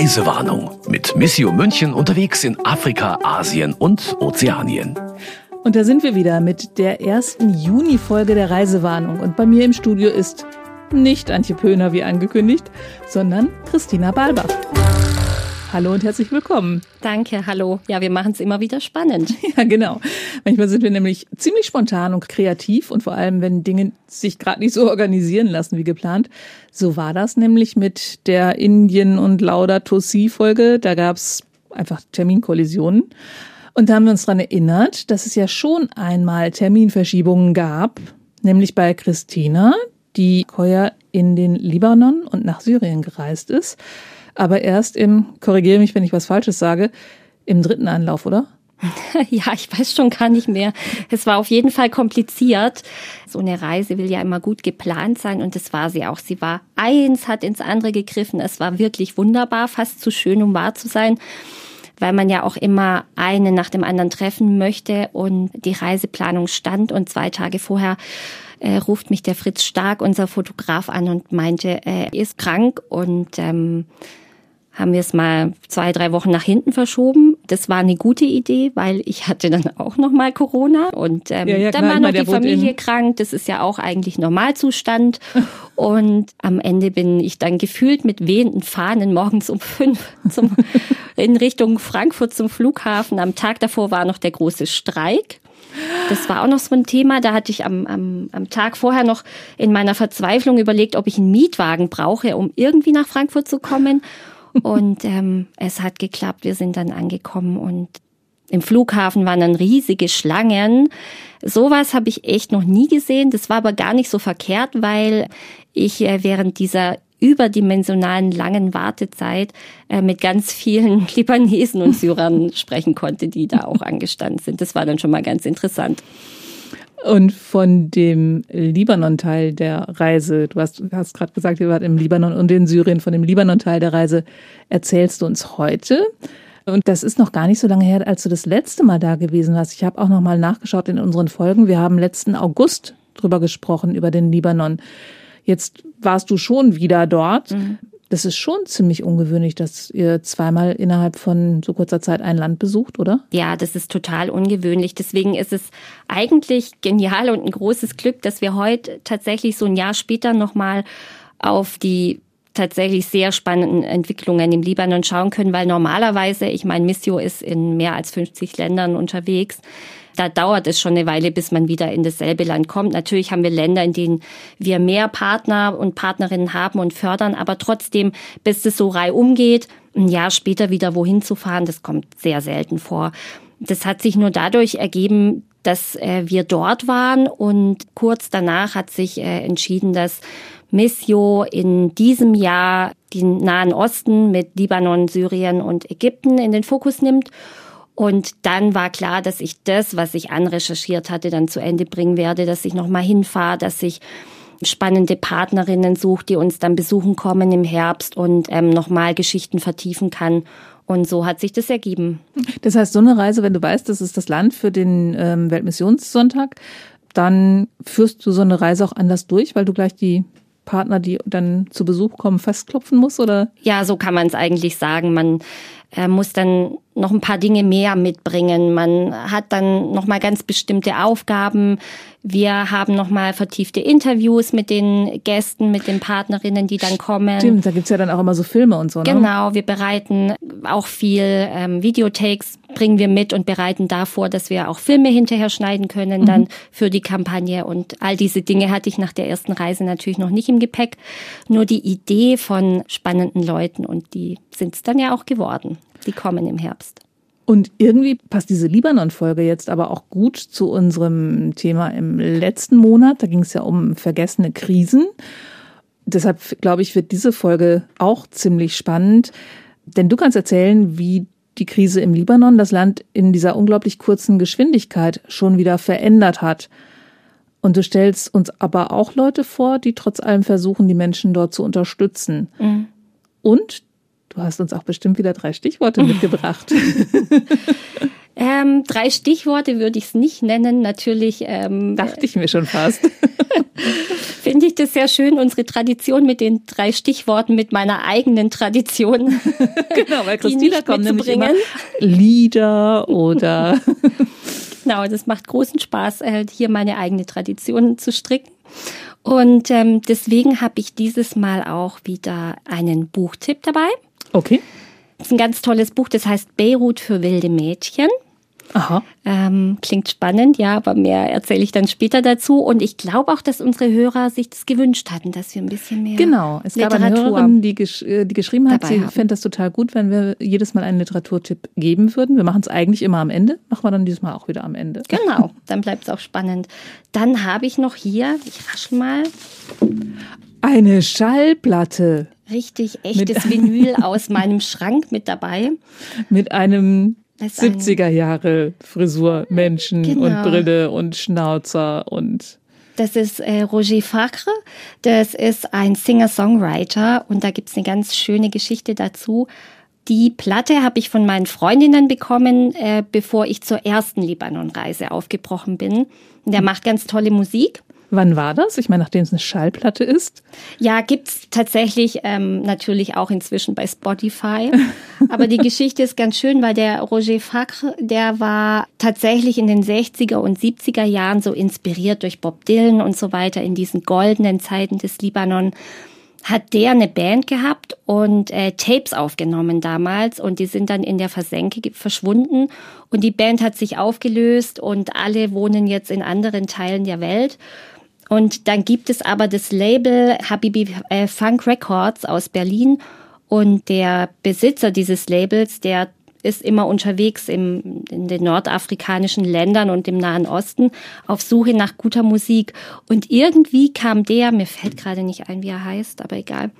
Reisewarnung mit Missio München unterwegs in Afrika, Asien und Ozeanien. Und da sind wir wieder mit der ersten Juni-Folge der Reisewarnung. Und bei mir im Studio ist nicht Antje Pöhner wie angekündigt, sondern Christina Balbach. Hallo und herzlich willkommen. Danke, hallo. Ja, wir machen es immer wieder spannend. Ja, genau. Manchmal sind wir nämlich ziemlich spontan und kreativ und vor allem, wenn Dinge sich gerade nicht so organisieren lassen wie geplant. So war das nämlich mit der Indien- und Laudato-Si-Folge. Da gab es einfach Terminkollisionen. Und da haben wir uns daran erinnert, dass es ja schon einmal Terminverschiebungen gab, nämlich bei Christina, die heuer in den Libanon und nach Syrien gereist ist aber erst im, korrigiere mich, wenn ich was Falsches sage, im dritten Anlauf, oder? Ja, ich weiß schon gar nicht mehr. Es war auf jeden Fall kompliziert. So eine Reise will ja immer gut geplant sein und das war sie auch. Sie war eins, hat ins andere gegriffen. Es war wirklich wunderbar, fast zu schön, um wahr zu sein, weil man ja auch immer einen nach dem anderen treffen möchte und die Reiseplanung stand und zwei Tage vorher äh, ruft mich der Fritz Stark, unser Fotograf, an und meinte, er ist krank und ähm, haben wir es mal zwei, drei Wochen nach hinten verschoben. Das war eine gute Idee, weil ich hatte dann auch noch mal Corona und ähm, ja, ja, dann war noch die Familie krank. Das ist ja auch eigentlich Normalzustand. und am Ende bin ich dann gefühlt mit wehenden Fahnen morgens um fünf zum, in Richtung Frankfurt zum Flughafen. Am Tag davor war noch der große Streik. Das war auch noch so ein Thema. Da hatte ich am, am, am Tag vorher noch in meiner Verzweiflung überlegt, ob ich einen Mietwagen brauche, um irgendwie nach Frankfurt zu kommen. Und ähm, es hat geklappt. Wir sind dann angekommen und im Flughafen waren dann riesige Schlangen. Sowas habe ich echt noch nie gesehen. Das war aber gar nicht so verkehrt, weil ich äh, während dieser überdimensionalen langen Wartezeit äh, mit ganz vielen Libanesen und Syrern sprechen konnte, die da auch angestanden sind. Das war dann schon mal ganz interessant. Und von dem Libanon-Teil der Reise, du hast, hast gerade gesagt, ihr wart im Libanon und in Syrien, von dem Libanon-Teil der Reise erzählst du uns heute. Und das ist noch gar nicht so lange her, als du das letzte Mal da gewesen warst. Ich habe auch noch mal nachgeschaut in unseren Folgen. Wir haben letzten August drüber gesprochen, über den Libanon. Jetzt warst du schon wieder dort. Mhm. Das ist schon ziemlich ungewöhnlich, dass ihr zweimal innerhalb von so kurzer Zeit ein Land besucht, oder? Ja, das ist total ungewöhnlich. Deswegen ist es eigentlich genial und ein großes Glück, dass wir heute tatsächlich so ein Jahr später nochmal auf die tatsächlich sehr spannenden Entwicklungen im Libanon schauen können, weil normalerweise, ich meine, Missio ist in mehr als 50 Ländern unterwegs da dauert es schon eine Weile, bis man wieder in dasselbe Land kommt. Natürlich haben wir Länder, in denen wir mehr Partner und Partnerinnen haben und fördern, aber trotzdem, bis es so reihum geht, ein Jahr später wieder wohin zu fahren, das kommt sehr selten vor. Das hat sich nur dadurch ergeben, dass äh, wir dort waren und kurz danach hat sich äh, entschieden, dass Missio in diesem Jahr den Nahen Osten mit Libanon, Syrien und Ägypten in den Fokus nimmt und dann war klar, dass ich das, was ich anrecherchiert hatte, dann zu Ende bringen werde, dass ich nochmal hinfahre, dass ich spannende Partnerinnen suche, die uns dann besuchen kommen im Herbst und ähm, nochmal Geschichten vertiefen kann. Und so hat sich das ergeben. Das heißt, so eine Reise, wenn du weißt, das ist das Land für den ähm, Weltmissionssonntag, dann führst du so eine Reise auch anders durch, weil du gleich die Partner, die dann zu Besuch kommen, festklopfen musst, oder? Ja, so kann man es eigentlich sagen. Man muss dann noch ein paar Dinge mehr mitbringen. Man hat dann noch mal ganz bestimmte Aufgaben. Wir haben noch mal vertiefte Interviews mit den Gästen, mit den Partnerinnen, die dann kommen. Stimmt, da gibt's ja dann auch immer so Filme und so. Ne? Genau, wir bereiten auch viel ähm, Videotakes, bringen wir mit und bereiten davor, dass wir auch Filme hinterher schneiden können, mhm. dann für die Kampagne. Und all diese Dinge hatte ich nach der ersten Reise natürlich noch nicht im Gepäck. Nur die Idee von spannenden Leuten und die sind's dann ja auch geworden. Die kommen im Herbst. Und irgendwie passt diese Libanon-Folge jetzt aber auch gut zu unserem Thema im letzten Monat. Da ging es ja um vergessene Krisen. Deshalb glaube ich, wird diese Folge auch ziemlich spannend. Denn du kannst erzählen, wie die Krise im Libanon das Land in dieser unglaublich kurzen Geschwindigkeit schon wieder verändert hat. Und du stellst uns aber auch Leute vor, die trotz allem versuchen, die Menschen dort zu unterstützen. Mhm. Und Du hast uns auch bestimmt wieder drei Stichworte mitgebracht. Ähm, drei Stichworte würde ich es nicht nennen. Natürlich. Ähm, Dachte ich mir schon fast. Finde ich das sehr schön, unsere Tradition mit den drei Stichworten, mit meiner eigenen Tradition. genau, weil Christina kommt nämlich immer Lieder oder. genau, das macht großen Spaß, äh, hier meine eigene Tradition zu stricken. Und ähm, deswegen habe ich dieses Mal auch wieder einen Buchtipp dabei. Okay. Das ist ein ganz tolles Buch, das heißt Beirut für wilde Mädchen. Aha. Ähm, klingt spannend, ja, aber mehr erzähle ich dann später dazu. Und ich glaube auch, dass unsere Hörer sich das gewünscht hatten, dass wir ein bisschen mehr. Genau, es gab eine Hörerin, die, gesch äh, die geschrieben hat, sie fände das total gut, wenn wir jedes Mal einen Literaturtipp geben würden. Wir machen es eigentlich immer am Ende, machen wir dann dieses Mal auch wieder am Ende. Genau, dann bleibt es auch spannend. Dann habe ich noch hier, ich raschel mal. Eine Schallplatte. Richtig echtes Vinyl aus meinem Schrank mit dabei. Mit einem 70er Jahre Frisur, Menschen genau. und Brille und Schnauzer und das ist äh, Roger Facre. Das ist ein Singer-Songwriter und da gibt's eine ganz schöne Geschichte dazu. Die Platte habe ich von meinen Freundinnen bekommen, äh, bevor ich zur ersten Libanon-Reise aufgebrochen bin. Der macht ganz tolle Musik. Wann war das? Ich meine, nachdem es eine Schallplatte ist. Ja, gibt's tatsächlich ähm, natürlich auch inzwischen bei Spotify. Aber die Geschichte ist ganz schön, weil der Roger Facre, der war tatsächlich in den 60er und 70er Jahren so inspiriert durch Bob Dylan und so weiter in diesen goldenen Zeiten des Libanon hat der eine Band gehabt und äh, Tapes aufgenommen damals und die sind dann in der Versenke verschwunden und die Band hat sich aufgelöst und alle wohnen jetzt in anderen Teilen der Welt und dann gibt es aber das Label Habibi äh, Funk Records aus Berlin. Und der Besitzer dieses Labels, der ist immer unterwegs im, in den nordafrikanischen Ländern und im Nahen Osten auf Suche nach guter Musik. Und irgendwie kam der, mir fällt gerade nicht ein, wie er heißt, aber egal.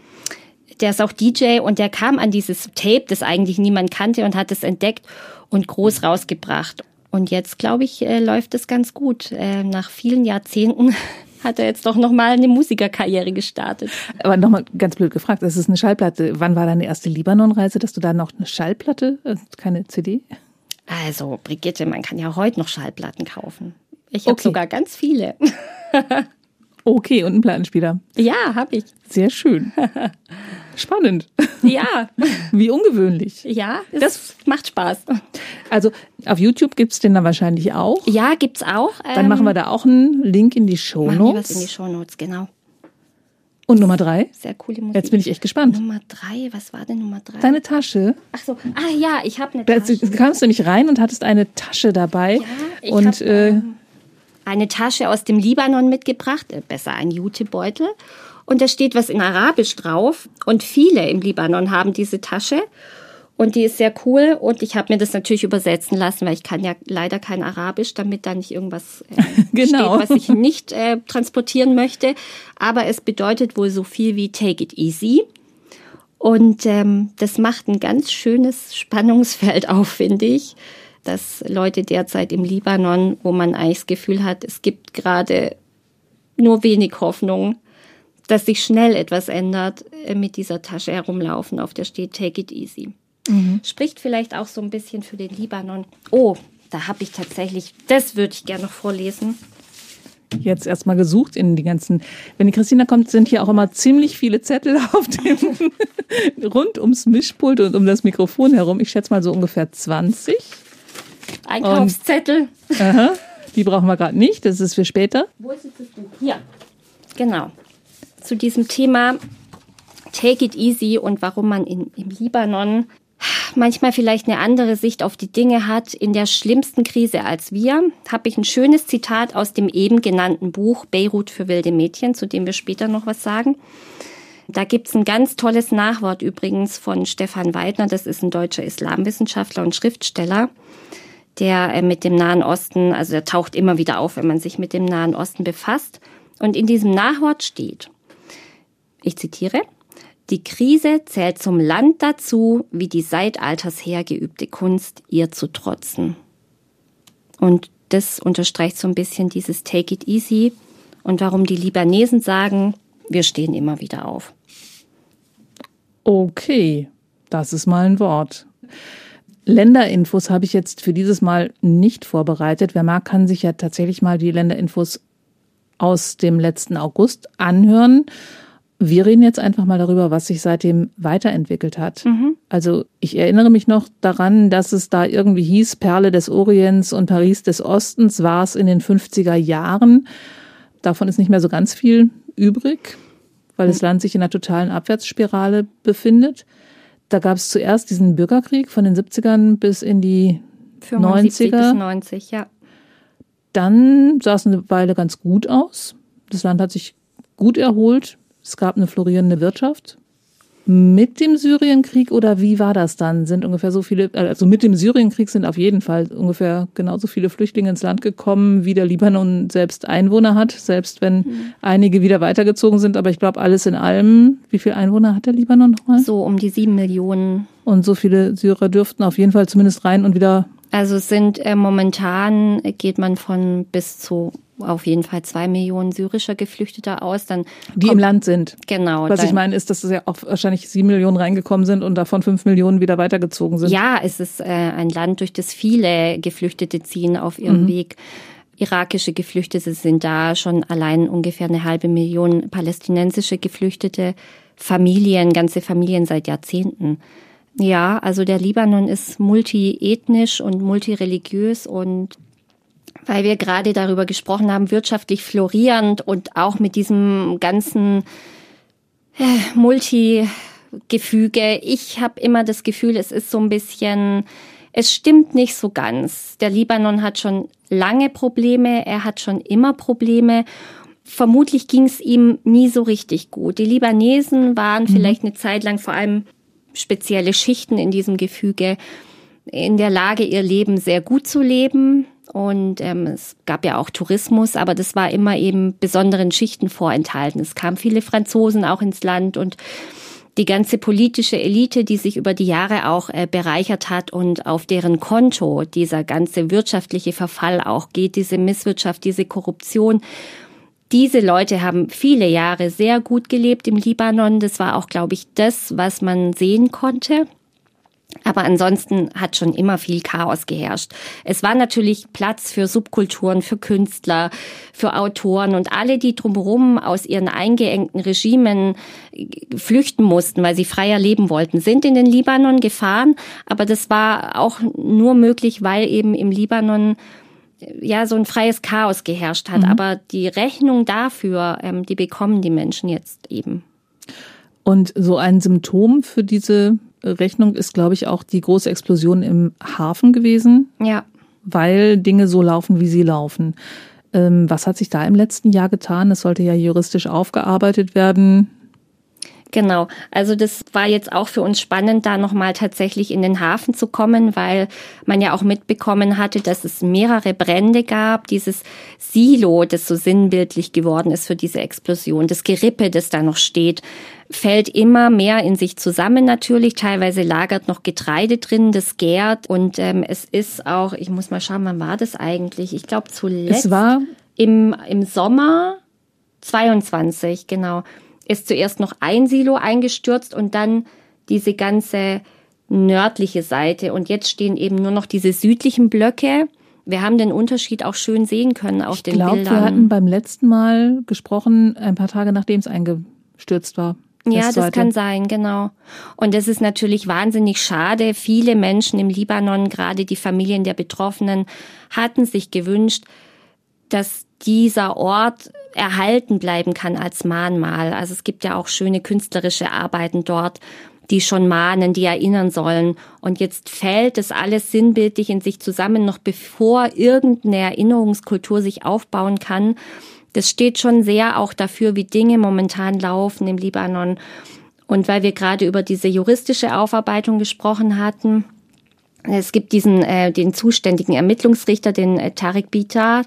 Der ist auch DJ und der kam an dieses Tape, das eigentlich niemand kannte und hat es entdeckt und groß rausgebracht. Und jetzt, glaube ich, äh, läuft es ganz gut. Äh, nach vielen Jahrzehnten hat er jetzt doch nochmal eine Musikerkarriere gestartet. Aber nochmal ganz blöd gefragt, das ist eine Schallplatte. Wann war deine erste Libanon-Reise, dass du da noch eine Schallplatte, äh, keine CD? Also, Brigitte, man kann ja heute noch Schallplatten kaufen. Ich habe okay. sogar ganz viele. okay, und einen Plattenspieler. Ja, habe ich. Sehr schön. Spannend. Ja. Wie ungewöhnlich. Ja, das macht Spaß. Also auf YouTube gibt es den dann wahrscheinlich auch. Ja, gibt's auch. Dann ähm, machen wir da auch einen Link in die Show Notes. Machen wir was in die Show Notes, genau. Und Nummer drei? Sehr coole Musik. Jetzt bin ich echt gespannt. Nummer drei, was war denn Nummer drei? Deine Tasche. Ach so, ah ja, ich habe eine Tasche. Du kamst nämlich rein und hattest eine Tasche dabei. Ja, ich und hab, äh, ähm, eine Tasche aus dem Libanon mitgebracht, äh, besser ein Jutebeutel. Und da steht was in Arabisch drauf. Und viele im Libanon haben diese Tasche. Und die ist sehr cool. Und ich habe mir das natürlich übersetzen lassen, weil ich kann ja leider kein Arabisch, damit da nicht irgendwas äh, genau. steht, was ich nicht äh, transportieren möchte. Aber es bedeutet wohl so viel wie Take it easy. Und ähm, das macht ein ganz schönes Spannungsfeld auf, finde ich, dass Leute derzeit im Libanon, wo man eigentlich das Gefühl hat, es gibt gerade nur wenig Hoffnung, dass sich schnell etwas ändert, äh, mit dieser Tasche herumlaufen, auf der steht Take it easy. Mhm. Spricht vielleicht auch so ein bisschen für den Libanon. Oh, da habe ich tatsächlich, das würde ich gerne noch vorlesen. Jetzt erstmal gesucht in die ganzen. Wenn die Christina kommt, sind hier auch immer ziemlich viele Zettel auf dem rund ums Mischpult und um das Mikrofon herum. Ich schätze mal so ungefähr 20. Einkaufszettel. Und, aha, die brauchen wir gerade nicht, das ist für später. Wo ist jetzt das Buch? Hier. Genau zu diesem Thema Take it easy und warum man in, im Libanon manchmal vielleicht eine andere Sicht auf die Dinge hat. In der schlimmsten Krise als wir habe ich ein schönes Zitat aus dem eben genannten Buch Beirut für wilde Mädchen, zu dem wir später noch was sagen. Da gibt's ein ganz tolles Nachwort übrigens von Stefan Weidner, das ist ein deutscher Islamwissenschaftler und Schriftsteller, der äh, mit dem Nahen Osten, also der taucht immer wieder auf, wenn man sich mit dem Nahen Osten befasst. Und in diesem Nachwort steht, ich zitiere, die Krise zählt zum Land dazu, wie die seit alters her geübte Kunst, ihr zu trotzen. Und das unterstreicht so ein bisschen dieses Take it easy und warum die Libanesen sagen, wir stehen immer wieder auf. Okay, das ist mal ein Wort. Länderinfos habe ich jetzt für dieses Mal nicht vorbereitet. Wer mag, kann sich ja tatsächlich mal die Länderinfos aus dem letzten August anhören. Wir reden jetzt einfach mal darüber, was sich seitdem weiterentwickelt hat. Mhm. Also ich erinnere mich noch daran, dass es da irgendwie hieß, Perle des Orients und Paris des Ostens war es in den 50er Jahren. Davon ist nicht mehr so ganz viel übrig, weil das Land sich in einer totalen Abwärtsspirale befindet. Da gab es zuerst diesen Bürgerkrieg von den 70ern bis in die 75 90er. bis 90, ja. Dann sah es eine Weile ganz gut aus. Das Land hat sich gut erholt. Es gab eine florierende Wirtschaft mit dem Syrienkrieg oder wie war das dann? Sind ungefähr so viele, also mit dem Syrienkrieg sind auf jeden Fall ungefähr genauso viele Flüchtlinge ins Land gekommen, wie der Libanon selbst Einwohner hat, selbst wenn mhm. einige wieder weitergezogen sind. Aber ich glaube, alles in allem, wie viele Einwohner hat der Libanon nochmal? So um die sieben Millionen. Und so viele Syrer dürften auf jeden Fall zumindest rein und wieder. Also es sind äh, momentan geht man von bis zu auf jeden Fall zwei Millionen syrischer Geflüchteter aus. Dann die kommt, im Land sind. Genau. Was ich meine, ist, dass es ja auch wahrscheinlich sieben Millionen reingekommen sind und davon fünf Millionen wieder weitergezogen sind. Ja, es ist äh, ein Land, durch das viele Geflüchtete ziehen auf ihrem mhm. Weg. Irakische Geflüchtete sind da schon allein ungefähr eine halbe Million palästinensische Geflüchtete, Familien, ganze Familien seit Jahrzehnten. Ja, also der Libanon ist multiethnisch und multireligiös und weil wir gerade darüber gesprochen haben, wirtschaftlich florierend und auch mit diesem ganzen äh, Multigefüge. Ich habe immer das Gefühl, es ist so ein bisschen, es stimmt nicht so ganz. Der Libanon hat schon lange Probleme, er hat schon immer Probleme. Vermutlich ging es ihm nie so richtig gut. Die Libanesen waren mhm. vielleicht eine Zeit lang vor allem spezielle Schichten in diesem Gefüge in der Lage, ihr Leben sehr gut zu leben. Und ähm, es gab ja auch Tourismus, aber das war immer eben besonderen Schichten vorenthalten. Es kamen viele Franzosen auch ins Land und die ganze politische Elite, die sich über die Jahre auch äh, bereichert hat und auf deren Konto dieser ganze wirtschaftliche Verfall auch geht, diese Misswirtschaft, diese Korruption. Diese Leute haben viele Jahre sehr gut gelebt im Libanon. Das war auch, glaube ich, das, was man sehen konnte. Aber ansonsten hat schon immer viel Chaos geherrscht. Es war natürlich Platz für Subkulturen, für Künstler, für Autoren und alle, die drumherum aus ihren eingeengten Regimen äh, flüchten mussten, weil sie freier leben wollten, sind in den Libanon gefahren. Aber das war auch nur möglich, weil eben im Libanon äh, ja so ein freies Chaos geherrscht hat. Mhm. Aber die Rechnung dafür, ähm, die bekommen die Menschen jetzt eben. Und so ein Symptom für diese Rechnung ist, glaube ich, auch die große Explosion im Hafen gewesen. Ja. Weil Dinge so laufen, wie sie laufen. Ähm, was hat sich da im letzten Jahr getan? Es sollte ja juristisch aufgearbeitet werden. Genau. Also das war jetzt auch für uns spannend, da nochmal tatsächlich in den Hafen zu kommen, weil man ja auch mitbekommen hatte, dass es mehrere Brände gab. Dieses Silo, das so sinnbildlich geworden ist für diese Explosion, das Gerippe, das da noch steht, fällt immer mehr in sich zusammen natürlich. Teilweise lagert noch Getreide drin, das gärt. Und ähm, es ist auch, ich muss mal schauen, wann war das eigentlich? Ich glaube zuletzt. Es war im, im Sommer 22, genau ist zuerst noch ein Silo eingestürzt und dann diese ganze nördliche Seite. Und jetzt stehen eben nur noch diese südlichen Blöcke. Wir haben den Unterschied auch schön sehen können auf ich den glaub, Bildern. Wir hatten beim letzten Mal gesprochen, ein paar Tage nachdem es eingestürzt war. Ja, das zweite. kann sein, genau. Und es ist natürlich wahnsinnig schade. Viele Menschen im Libanon, gerade die Familien der Betroffenen, hatten sich gewünscht, dass dieser Ort erhalten bleiben kann als Mahnmal. Also es gibt ja auch schöne künstlerische Arbeiten dort, die schon mahnen, die erinnern sollen. Und jetzt fällt das alles sinnbildlich in sich zusammen, noch bevor irgendeine Erinnerungskultur sich aufbauen kann. Das steht schon sehr auch dafür, wie Dinge momentan laufen im Libanon. Und weil wir gerade über diese juristische Aufarbeitung gesprochen hatten, es gibt diesen äh, den zuständigen Ermittlungsrichter, den äh, Tarek Bitar,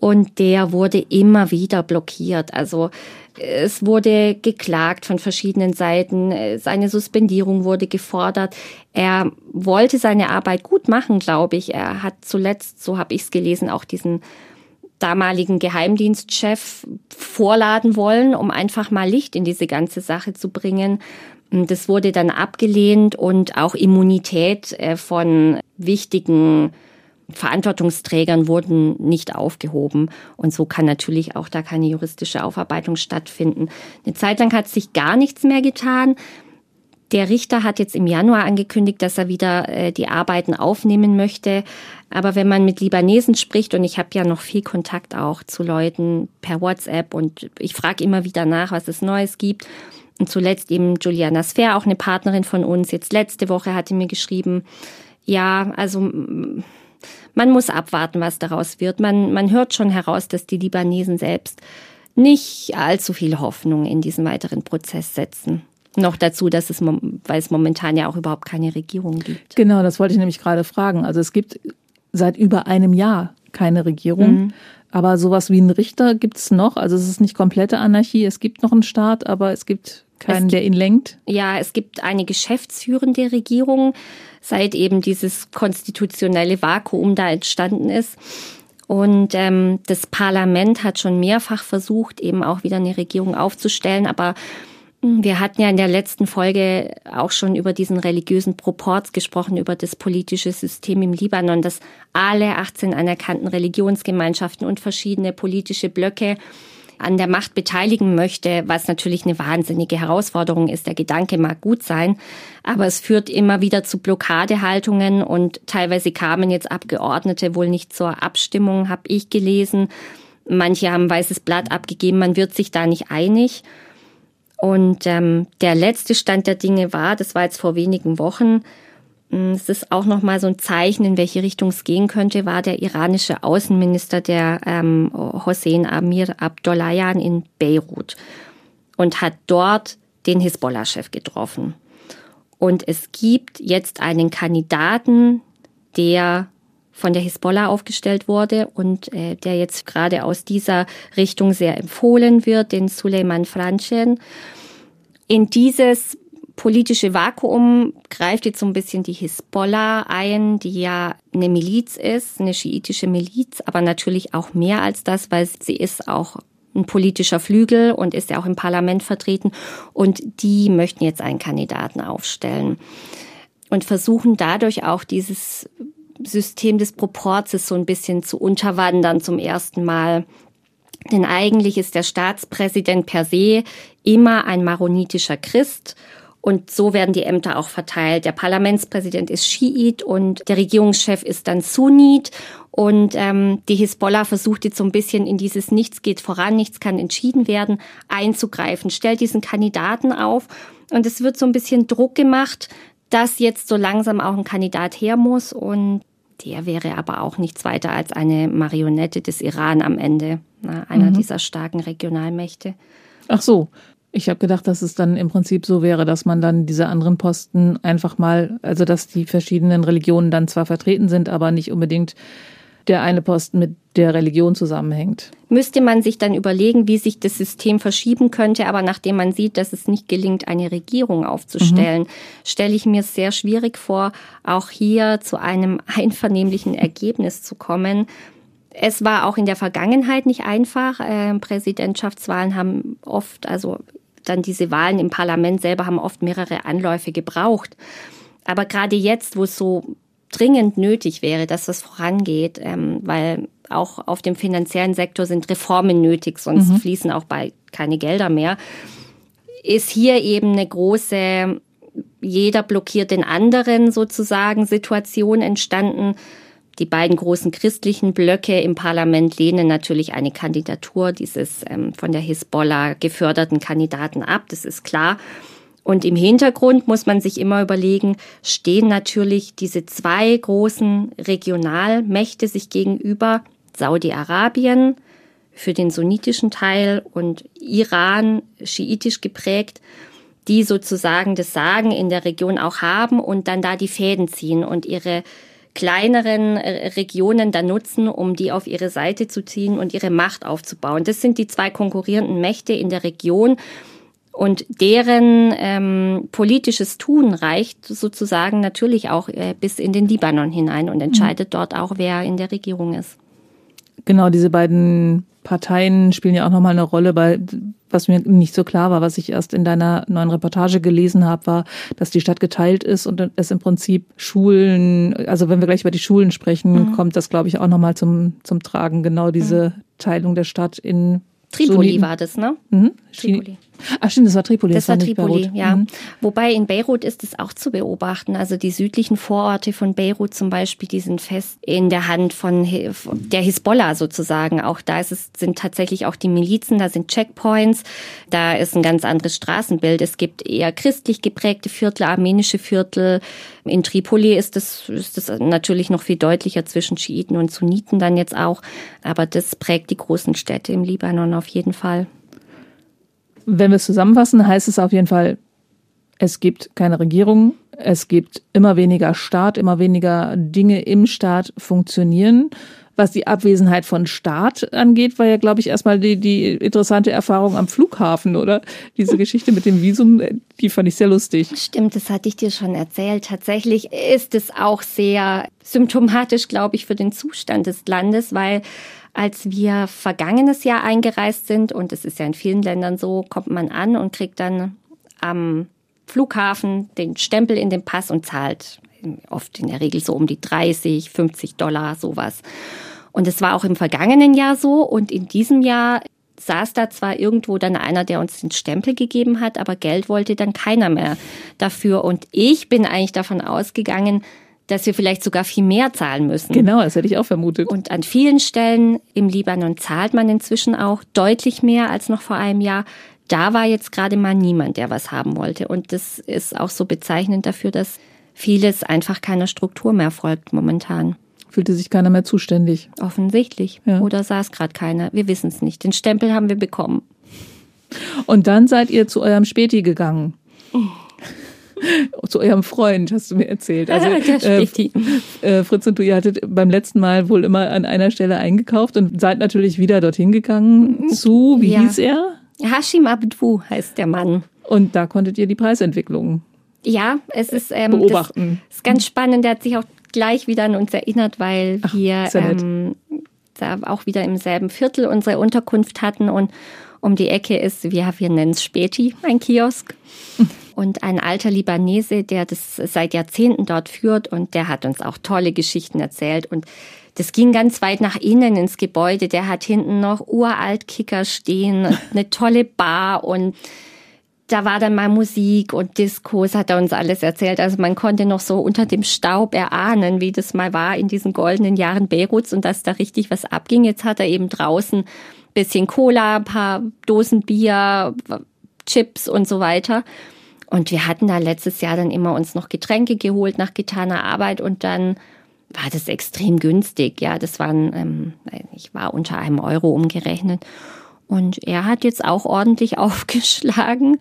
und der wurde immer wieder blockiert. Also es wurde geklagt von verschiedenen Seiten, seine Suspendierung wurde gefordert. Er wollte seine Arbeit gut machen, glaube ich. Er hat zuletzt, so habe ich es gelesen, auch diesen damaligen Geheimdienstchef vorladen wollen, um einfach mal Licht in diese ganze Sache zu bringen. Das wurde dann abgelehnt und auch Immunität äh, von wichtigen Verantwortungsträgern wurden nicht aufgehoben. Und so kann natürlich auch da keine juristische Aufarbeitung stattfinden. Eine Zeit lang hat sich gar nichts mehr getan. Der Richter hat jetzt im Januar angekündigt, dass er wieder äh, die Arbeiten aufnehmen möchte. Aber wenn man mit Libanesen spricht, und ich habe ja noch viel Kontakt auch zu Leuten per WhatsApp und ich frage immer wieder nach, was es Neues gibt. Und zuletzt eben Juliana Sfer, auch eine Partnerin von uns, jetzt letzte Woche hatte mir geschrieben, ja, also man muss abwarten, was daraus wird. Man, man hört schon heraus, dass die Libanesen selbst nicht allzu viel Hoffnung in diesen weiteren Prozess setzen. Noch dazu, dass es, weil es momentan ja auch überhaupt keine Regierung gibt. Genau, das wollte ich nämlich gerade fragen. Also es gibt seit über einem Jahr keine Regierung. Mhm. Aber sowas wie einen Richter gibt es noch. Also es ist nicht komplette Anarchie. Es gibt noch einen Staat, aber es gibt keinen, es der ihn lenkt. Ja, es gibt eine geschäftsführende Regierung, seit eben dieses konstitutionelle Vakuum da entstanden ist. Und ähm, das Parlament hat schon mehrfach versucht, eben auch wieder eine Regierung aufzustellen, aber wir hatten ja in der letzten Folge auch schon über diesen religiösen Proports gesprochen, über das politische System im Libanon, dass alle 18 anerkannten Religionsgemeinschaften und verschiedene politische Blöcke an der Macht beteiligen möchte, was natürlich eine wahnsinnige Herausforderung ist. Der Gedanke mag gut sein, aber es führt immer wieder zu Blockadehaltungen und teilweise kamen jetzt Abgeordnete wohl nicht zur Abstimmung, habe ich gelesen. Manche haben weißes Blatt abgegeben, man wird sich da nicht einig. Und ähm, der letzte Stand der Dinge war, das war jetzt vor wenigen Wochen, hm, es ist auch nochmal so ein Zeichen, in welche Richtung es gehen könnte, war der iranische Außenminister, der ähm, Hossein Amir Abdollahian in Beirut und hat dort den Hisbollah-Chef getroffen. Und es gibt jetzt einen Kandidaten, der von der Hisbollah aufgestellt wurde und äh, der jetzt gerade aus dieser Richtung sehr empfohlen wird, den Suleiman Franchen. In dieses politische Vakuum greift jetzt so ein bisschen die Hisbollah ein, die ja eine Miliz ist, eine schiitische Miliz, aber natürlich auch mehr als das, weil sie ist auch ein politischer Flügel und ist ja auch im Parlament vertreten. Und die möchten jetzt einen Kandidaten aufstellen und versuchen dadurch auch dieses System des Proporzes so ein bisschen zu unterwandern zum ersten Mal. Denn eigentlich ist der Staatspräsident per se immer ein maronitischer Christ und so werden die Ämter auch verteilt. Der Parlamentspräsident ist Schiit und der Regierungschef ist dann Sunnit. Und ähm, die Hisbollah versucht jetzt so ein bisschen in dieses Nichts geht voran, nichts kann entschieden werden, einzugreifen, stellt diesen Kandidaten auf. Und es wird so ein bisschen Druck gemacht, dass jetzt so langsam auch ein Kandidat her muss. Und der wäre aber auch nichts weiter als eine Marionette des Iran am Ende, na, einer mhm. dieser starken Regionalmächte. Ach so. Ich habe gedacht, dass es dann im Prinzip so wäre, dass man dann diese anderen Posten einfach mal, also dass die verschiedenen Religionen dann zwar vertreten sind, aber nicht unbedingt der eine Posten mit der Religion zusammenhängt. Müsste man sich dann überlegen, wie sich das System verschieben könnte, aber nachdem man sieht, dass es nicht gelingt, eine Regierung aufzustellen, mhm. stelle ich mir sehr schwierig vor, auch hier zu einem einvernehmlichen Ergebnis zu kommen. Es war auch in der Vergangenheit nicht einfach. Äh, Präsidentschaftswahlen haben oft, also dann diese Wahlen im Parlament selber haben oft mehrere Anläufe gebraucht. Aber gerade jetzt, wo es so dringend nötig wäre, dass das vorangeht, ähm, weil auch auf dem finanziellen Sektor sind Reformen nötig, sonst mhm. fließen auch bald keine Gelder mehr, ist hier eben eine große, jeder blockiert den anderen sozusagen Situation entstanden. Die beiden großen christlichen Blöcke im Parlament lehnen natürlich eine Kandidatur dieses ähm, von der Hisbollah geförderten Kandidaten ab, das ist klar. Und im Hintergrund muss man sich immer überlegen, stehen natürlich diese zwei großen Regionalmächte sich gegenüber, Saudi-Arabien für den sunnitischen Teil und Iran schiitisch geprägt, die sozusagen das Sagen in der Region auch haben und dann da die Fäden ziehen und ihre kleineren äh, Regionen dann nutzen, um die auf ihre Seite zu ziehen und ihre Macht aufzubauen. Das sind die zwei konkurrierenden Mächte in der Region. Und deren ähm, politisches Tun reicht sozusagen natürlich auch äh, bis in den Libanon hinein und entscheidet mhm. dort auch, wer in der Regierung ist. Genau, diese beiden Parteien spielen ja auch nochmal eine Rolle, weil was mir nicht so klar war, was ich erst in deiner neuen Reportage gelesen habe, war, dass die Stadt geteilt ist und es im Prinzip Schulen, also wenn wir gleich über die Schulen sprechen, mhm. kommt das, glaube ich, auch nochmal zum, zum Tragen, genau diese mhm. Teilung der Stadt in Tripoli so war das, ne? Mhm. Tripoli. Ach stimmt, das war Tripoli. Das, das war Tripoli, Beirut. ja. Mhm. Wobei in Beirut ist es auch zu beobachten. Also die südlichen Vororte von Beirut zum Beispiel, die sind fest in der Hand von der Hisbollah sozusagen. Auch da ist es, sind tatsächlich auch die Milizen, da sind Checkpoints, da ist ein ganz anderes Straßenbild. Es gibt eher christlich geprägte Viertel, armenische Viertel. In Tripoli ist es ist das natürlich noch viel deutlicher zwischen Schiiten und Sunniten dann jetzt auch. Aber das prägt die großen Städte im Libanon auf jeden Fall. Wenn wir es zusammenfassen, heißt es auf jeden Fall, es gibt keine Regierung, es gibt immer weniger Staat, immer weniger Dinge im Staat funktionieren. Was die Abwesenheit von Staat angeht, war ja, glaube ich, erstmal die, die interessante Erfahrung am Flughafen, oder? Diese Geschichte mit dem Visum, die fand ich sehr lustig. Stimmt, das hatte ich dir schon erzählt. Tatsächlich ist es auch sehr symptomatisch, glaube ich, für den Zustand des Landes, weil als wir vergangenes Jahr eingereist sind, und es ist ja in vielen Ländern so, kommt man an und kriegt dann am Flughafen den Stempel in den Pass und zahlt oft in der Regel so um die 30, 50 Dollar, sowas. Und es war auch im vergangenen Jahr so und in diesem Jahr saß da zwar irgendwo dann einer, der uns den Stempel gegeben hat, aber Geld wollte dann keiner mehr dafür. Und ich bin eigentlich davon ausgegangen, dass wir vielleicht sogar viel mehr zahlen müssen. Genau, das hätte ich auch vermutet. Und an vielen Stellen im Libanon zahlt man inzwischen auch deutlich mehr als noch vor einem Jahr. Da war jetzt gerade mal niemand, der was haben wollte. Und das ist auch so bezeichnend dafür, dass vieles einfach keiner Struktur mehr folgt momentan. Fühlte sich keiner mehr zuständig. Offensichtlich. Ja. Oder saß gerade keiner. Wir wissen es nicht. Den Stempel haben wir bekommen. Und dann seid ihr zu eurem Späti gegangen. zu eurem Freund, hast du mir erzählt. Also äh, äh, Fritz und du, ihr hattet beim letzten Mal wohl immer an einer Stelle eingekauft und seid natürlich wieder dorthin gegangen zu, wie ja. hieß er? Hashim Abdou heißt der Mann. Und da konntet ihr die Preisentwicklung ja, es ist ähm, beobachten. Das ist ganz spannend. Der hat sich auch gleich wieder an uns erinnert, weil Ach, wir ähm, da auch wieder im selben Viertel unsere Unterkunft hatten und um die Ecke ist, wir, wir nennen es Späti, ein Kiosk. Und ein alter Libanese, der das seit Jahrzehnten dort führt und der hat uns auch tolle Geschichten erzählt. Und das ging ganz weit nach innen ins Gebäude. Der hat hinten noch uralt Kicker stehen, eine tolle Bar und da war dann mal Musik und Diskos, hat er uns alles erzählt. Also man konnte noch so unter dem Staub erahnen, wie das mal war in diesen goldenen Jahren Beiruts und dass da richtig was abging. Jetzt hat er eben draußen bisschen Cola, ein paar Dosen Bier, Chips und so weiter. Und wir hatten da letztes Jahr dann immer uns noch Getränke geholt nach getaner Arbeit und dann war das extrem günstig. Ja, das waren, ähm, ich war unter einem Euro umgerechnet. Und er hat jetzt auch ordentlich aufgeschlagen.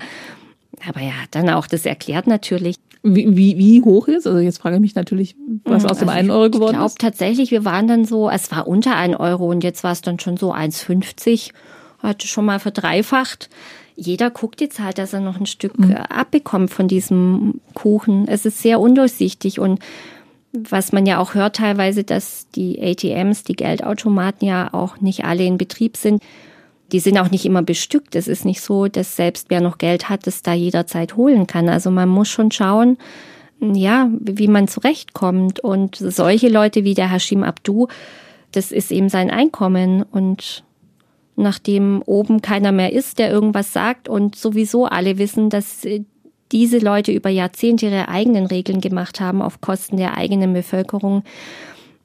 Aber er hat dann auch das erklärt natürlich. Wie, wie, wie hoch ist? Also jetzt frage ich mich natürlich, was aus also dem einen Euro geworden ich glaub, ist. Ich glaube tatsächlich, wir waren dann so, es war unter ein Euro und jetzt war es dann schon so 1,50. Hatte schon mal verdreifacht. Jeder guckt jetzt halt, dass er noch ein Stück mhm. Äh, abbekommt von diesem Kuchen. Es ist sehr undurchsichtig und was man ja auch hört teilweise, dass die ATMs, die Geldautomaten ja auch nicht alle in Betrieb sind. Die sind auch nicht immer bestückt. Es ist nicht so, dass selbst wer noch Geld hat, es da jederzeit holen kann. Also man muss schon schauen, ja, wie man zurechtkommt. Und solche Leute wie der Hashim Abdu, das ist eben sein Einkommen. Und nachdem oben keiner mehr ist, der irgendwas sagt. Und sowieso alle wissen, dass äh, diese Leute über Jahrzehnte ihre eigenen Regeln gemacht haben auf Kosten der eigenen Bevölkerung,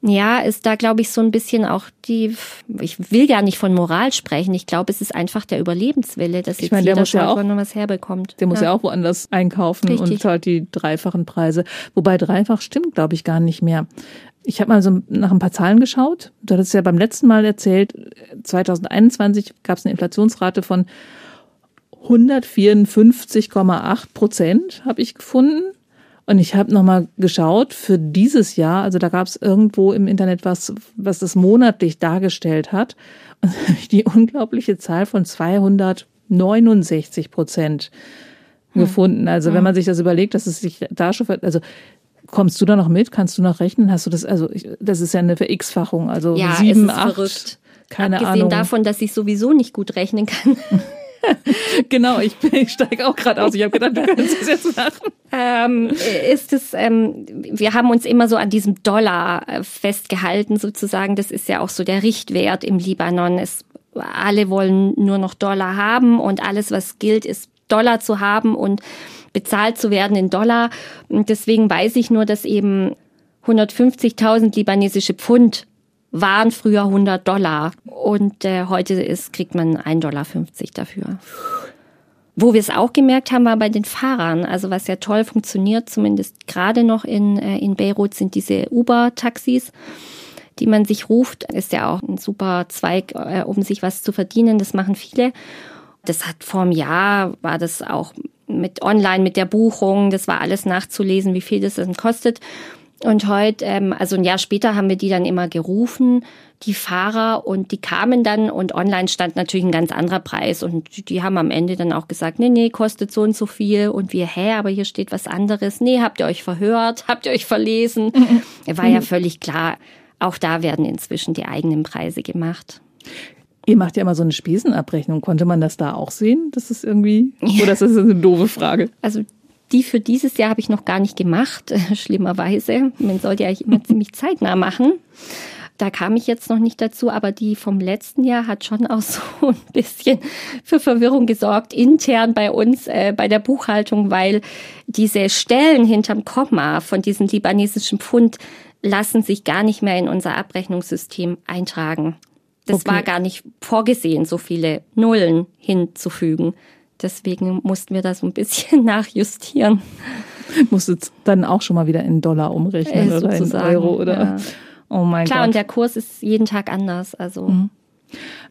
ja, ist da, glaube ich, so ein bisschen auch die, ich will gar nicht von Moral sprechen. Ich glaube, es ist einfach der Überlebenswille, dass ich jetzt meine, der muss ja auch, noch was herbekommt. Der muss ja, ja auch woanders einkaufen Richtig. und zahlt die dreifachen Preise. Wobei dreifach stimmt, glaube ich, gar nicht mehr. Ich habe mal so nach ein paar Zahlen geschaut. Du hattest ja beim letzten Mal erzählt, 2021 gab es eine Inflationsrate von 154,8 Prozent, habe ich gefunden. Und ich habe nochmal geschaut für dieses Jahr, also da gab es irgendwo im Internet was, was das monatlich dargestellt hat. Und die unglaubliche Zahl von 269 Prozent hm. gefunden. Also hm. wenn man sich das überlegt, dass es sich da schon, also Kommst du da noch mit? Kannst du noch rechnen? Hast du das, also ich, das ist ja eine Verx-Fachung, also ja, sieben, acht. Verrückt. Keine Abgesehen Ahnung. davon, dass ich sowieso nicht gut rechnen kann. genau, ich, ich steige auch gerade aus. Ich habe gedacht, du könntest es jetzt machen. ähm, ist es, ähm, wir haben uns immer so an diesem Dollar äh, festgehalten, sozusagen. Das ist ja auch so der Richtwert im Libanon. Es, alle wollen nur noch Dollar haben und alles, was gilt, ist Dollar zu haben und bezahlt zu werden in Dollar. Und deswegen weiß ich nur, dass eben 150.000 libanesische Pfund waren früher 100 Dollar und äh, heute ist, kriegt man 1,50 Dollar dafür. Wo wir es auch gemerkt haben, war bei den Fahrern. Also was ja toll funktioniert, zumindest gerade noch in, äh, in Beirut, sind diese Uber-Taxis, die man sich ruft. Ist ja auch ein super Zweig, äh, um sich was zu verdienen. Das machen viele. Das hat vor einem Jahr, war das auch mit online, mit der Buchung. Das war alles nachzulesen, wie viel das dann kostet. Und heute, ähm, also ein Jahr später, haben wir die dann immer gerufen, die Fahrer, und die kamen dann und online stand natürlich ein ganz anderer Preis. Und die haben am Ende dann auch gesagt, nee, nee, kostet so und so viel. Und wir, hä, aber hier steht was anderes. Nee, habt ihr euch verhört? Habt ihr euch verlesen? War ja völlig klar. Auch da werden inzwischen die eigenen Preise gemacht. Ihr macht ja immer so eine Spesenabrechnung. Konnte man das da auch sehen? Das ist irgendwie, oder das ist eine doofe Frage. Also die für dieses Jahr habe ich noch gar nicht gemacht, schlimmerweise. Man sollte ja eigentlich immer ziemlich zeitnah machen. Da kam ich jetzt noch nicht dazu, aber die vom letzten Jahr hat schon auch so ein bisschen für Verwirrung gesorgt, intern bei uns, äh, bei der Buchhaltung, weil diese Stellen hinterm Komma von diesen libanesischen Pfund lassen sich gar nicht mehr in unser Abrechnungssystem eintragen. Das okay. war gar nicht vorgesehen, so viele Nullen hinzufügen. Deswegen mussten wir da so ein bisschen nachjustieren. Musstet dann auch schon mal wieder in Dollar umrechnen äh, oder in Euro oder? Ja. Oh mein Klar, Gott. und der Kurs ist jeden Tag anders. Also. Mhm.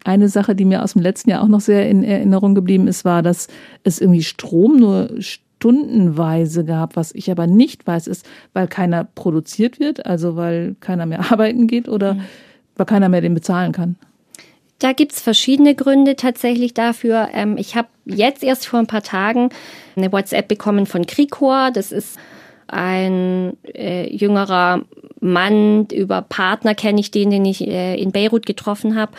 Eine Sache, die mir aus dem letzten Jahr auch noch sehr in Erinnerung geblieben ist, war, dass es irgendwie Strom nur stundenweise gab. Was ich aber nicht weiß, ist, weil keiner produziert wird, also weil keiner mehr arbeiten geht oder mhm. weil keiner mehr den bezahlen kann. Da gibt's verschiedene Gründe tatsächlich dafür. Ähm, ich habe jetzt erst vor ein paar Tagen eine WhatsApp bekommen von Krikor. Das ist ein äh, jüngerer Mann, über Partner kenne ich den, den ich äh, in Beirut getroffen habe.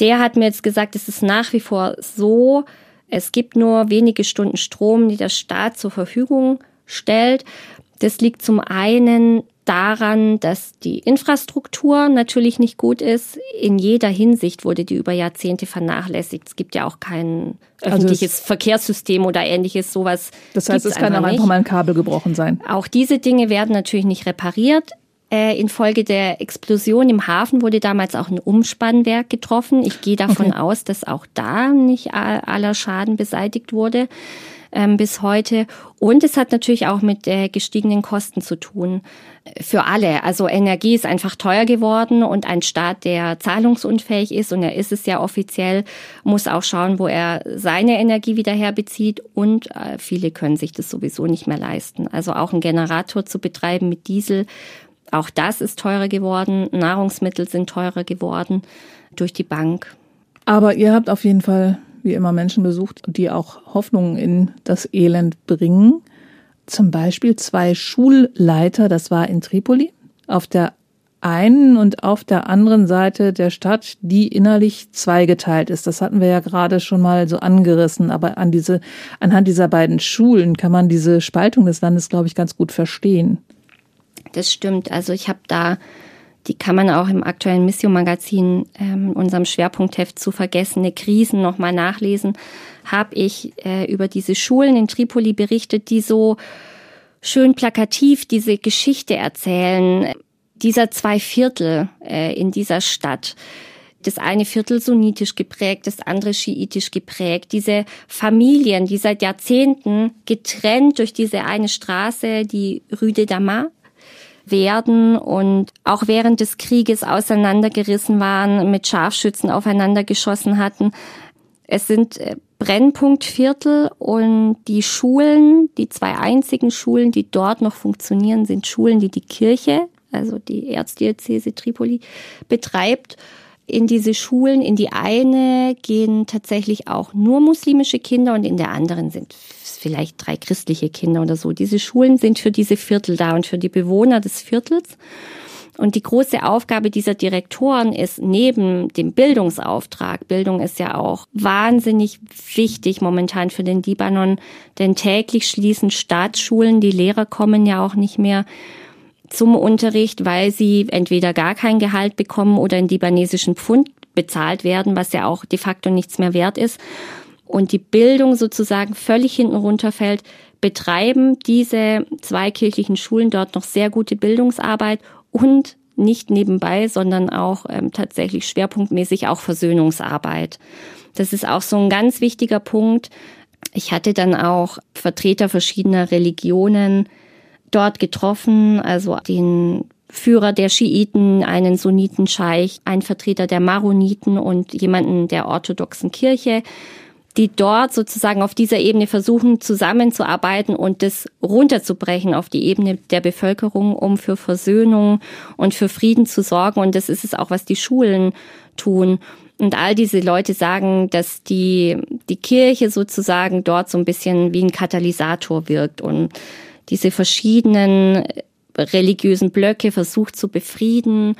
Der hat mir jetzt gesagt, es ist nach wie vor so, es gibt nur wenige Stunden Strom, die der Staat zur Verfügung stellt. Das liegt zum einen daran, dass die Infrastruktur natürlich nicht gut ist. In jeder Hinsicht wurde die über Jahrzehnte vernachlässigt. Es gibt ja auch kein also öffentliches also Verkehrssystem oder ähnliches sowas. Das heißt, es kann auch einfach mal ein Kabel gebrochen sein. Auch diese Dinge werden natürlich nicht repariert. Äh, infolge der Explosion im Hafen wurde damals auch ein Umspannwerk getroffen. Ich gehe davon okay. aus, dass auch da nicht aller Schaden beseitigt wurde ähm, bis heute. Und es hat natürlich auch mit äh, gestiegenen Kosten zu tun für alle. Also Energie ist einfach teuer geworden und ein Staat, der zahlungsunfähig ist, und er ist es ja offiziell, muss auch schauen, wo er seine Energie wieder herbezieht und äh, viele können sich das sowieso nicht mehr leisten. Also auch einen Generator zu betreiben mit Diesel, auch das ist teurer geworden. Nahrungsmittel sind teurer geworden durch die Bank. Aber ihr habt auf jeden Fall wie immer Menschen besucht, die auch Hoffnung in das Elend bringen. Zum Beispiel zwei Schulleiter, das war in Tripoli, auf der einen und auf der anderen Seite der Stadt, die innerlich zweigeteilt ist. Das hatten wir ja gerade schon mal so angerissen, aber an diese, anhand dieser beiden Schulen kann man diese Spaltung des Landes, glaube ich, ganz gut verstehen. Das stimmt. Also ich habe da die kann man auch im aktuellen Mission-Magazin, ähm, unserem Schwerpunktheft zu vergessene Krisen nochmal nachlesen, habe ich äh, über diese Schulen in Tripoli berichtet, die so schön plakativ diese Geschichte erzählen, dieser zwei Viertel äh, in dieser Stadt. Das eine Viertel sunnitisch geprägt, das andere schiitisch geprägt. Diese Familien, die seit Jahrzehnten getrennt durch diese eine Straße, die Rue de Damas, werden und auch während des Krieges auseinandergerissen waren, mit Scharfschützen aufeinander geschossen hatten. Es sind äh, Brennpunktviertel und die Schulen, die zwei einzigen Schulen, die dort noch funktionieren, sind Schulen, die die Kirche, also die Erzdiözese Tripoli, betreibt in diese Schulen. In die eine gehen tatsächlich auch nur muslimische Kinder und in der anderen sind vielleicht drei christliche Kinder oder so. Diese Schulen sind für diese Viertel da und für die Bewohner des Viertels. Und die große Aufgabe dieser Direktoren ist neben dem Bildungsauftrag, Bildung ist ja auch wahnsinnig wichtig momentan für den Libanon, denn täglich schließen Staatsschulen, die Lehrer kommen ja auch nicht mehr zum Unterricht, weil sie entweder gar kein Gehalt bekommen oder in libanesischen Pfund bezahlt werden, was ja auch de facto nichts mehr wert ist. Und die Bildung sozusagen völlig hinten runterfällt, betreiben diese zwei kirchlichen Schulen dort noch sehr gute Bildungsarbeit und nicht nebenbei, sondern auch ähm, tatsächlich schwerpunktmäßig auch Versöhnungsarbeit. Das ist auch so ein ganz wichtiger Punkt. Ich hatte dann auch Vertreter verschiedener Religionen dort getroffen, also den Führer der Schiiten, einen Sunnitenscheich, ein Vertreter der Maroniten und jemanden der orthodoxen Kirche die dort sozusagen auf dieser Ebene versuchen zusammenzuarbeiten und das runterzubrechen auf die Ebene der Bevölkerung, um für Versöhnung und für Frieden zu sorgen. Und das ist es auch, was die Schulen tun. Und all diese Leute sagen, dass die, die Kirche sozusagen dort so ein bisschen wie ein Katalysator wirkt und diese verschiedenen religiösen Blöcke versucht zu befrieden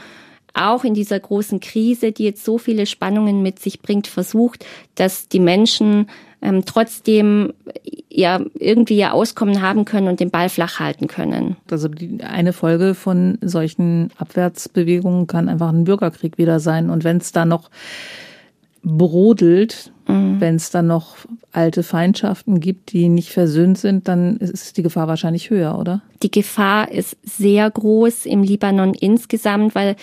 auch in dieser großen Krise, die jetzt so viele Spannungen mit sich bringt, versucht, dass die Menschen ähm, trotzdem ja irgendwie ihr Auskommen haben können und den Ball flach halten können. Also die, eine Folge von solchen Abwärtsbewegungen kann einfach ein Bürgerkrieg wieder sein. Und wenn es da noch brodelt, mhm. wenn es dann noch alte Feindschaften gibt, die nicht versöhnt sind, dann ist die Gefahr wahrscheinlich höher, oder? Die Gefahr ist sehr groß im Libanon insgesamt, weil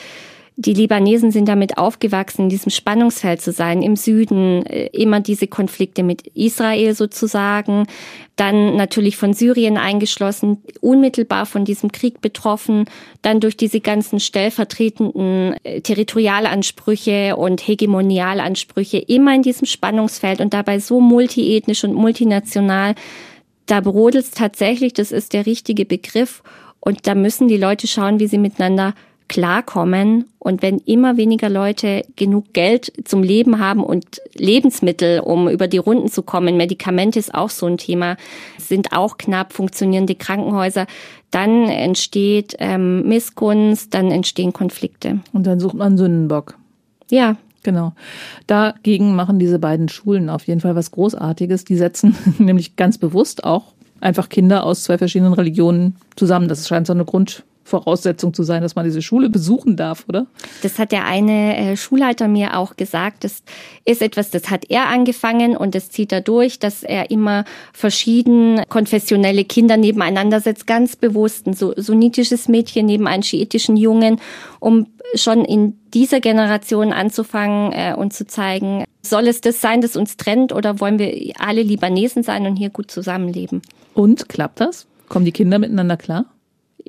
die Libanesen sind damit aufgewachsen, in diesem Spannungsfeld zu sein, im Süden, äh, immer diese Konflikte mit Israel sozusagen, dann natürlich von Syrien eingeschlossen, unmittelbar von diesem Krieg betroffen, dann durch diese ganzen stellvertretenden äh, Territorialansprüche und Hegemonialansprüche, immer in diesem Spannungsfeld und dabei so multiethnisch und multinational. Da brodelt es tatsächlich, das ist der richtige Begriff. Und da müssen die Leute schauen, wie sie miteinander klarkommen. Und wenn immer weniger Leute genug Geld zum Leben haben und Lebensmittel, um über die Runden zu kommen, Medikamente ist auch so ein Thema, sind auch knapp funktionierende Krankenhäuser, dann entsteht ähm, Missgunst, dann entstehen Konflikte. Und dann sucht man Sündenbock. Ja, Genau. Dagegen machen diese beiden Schulen auf jeden Fall was Großartiges. Die setzen nämlich ganz bewusst auch einfach Kinder aus zwei verschiedenen Religionen zusammen. Das scheint so eine Grund, Voraussetzung zu sein, dass man diese Schule besuchen darf, oder? Das hat der eine äh, Schulleiter mir auch gesagt. Das ist etwas, das hat er angefangen und das zieht er durch, dass er immer verschieden konfessionelle Kinder nebeneinander setzt, ganz bewusst ein sunnitisches Mädchen neben einem schiitischen Jungen, um schon in dieser Generation anzufangen äh, und zu zeigen, soll es das sein, das uns trennt oder wollen wir alle Libanesen sein und hier gut zusammenleben? Und klappt das? Kommen die Kinder miteinander klar?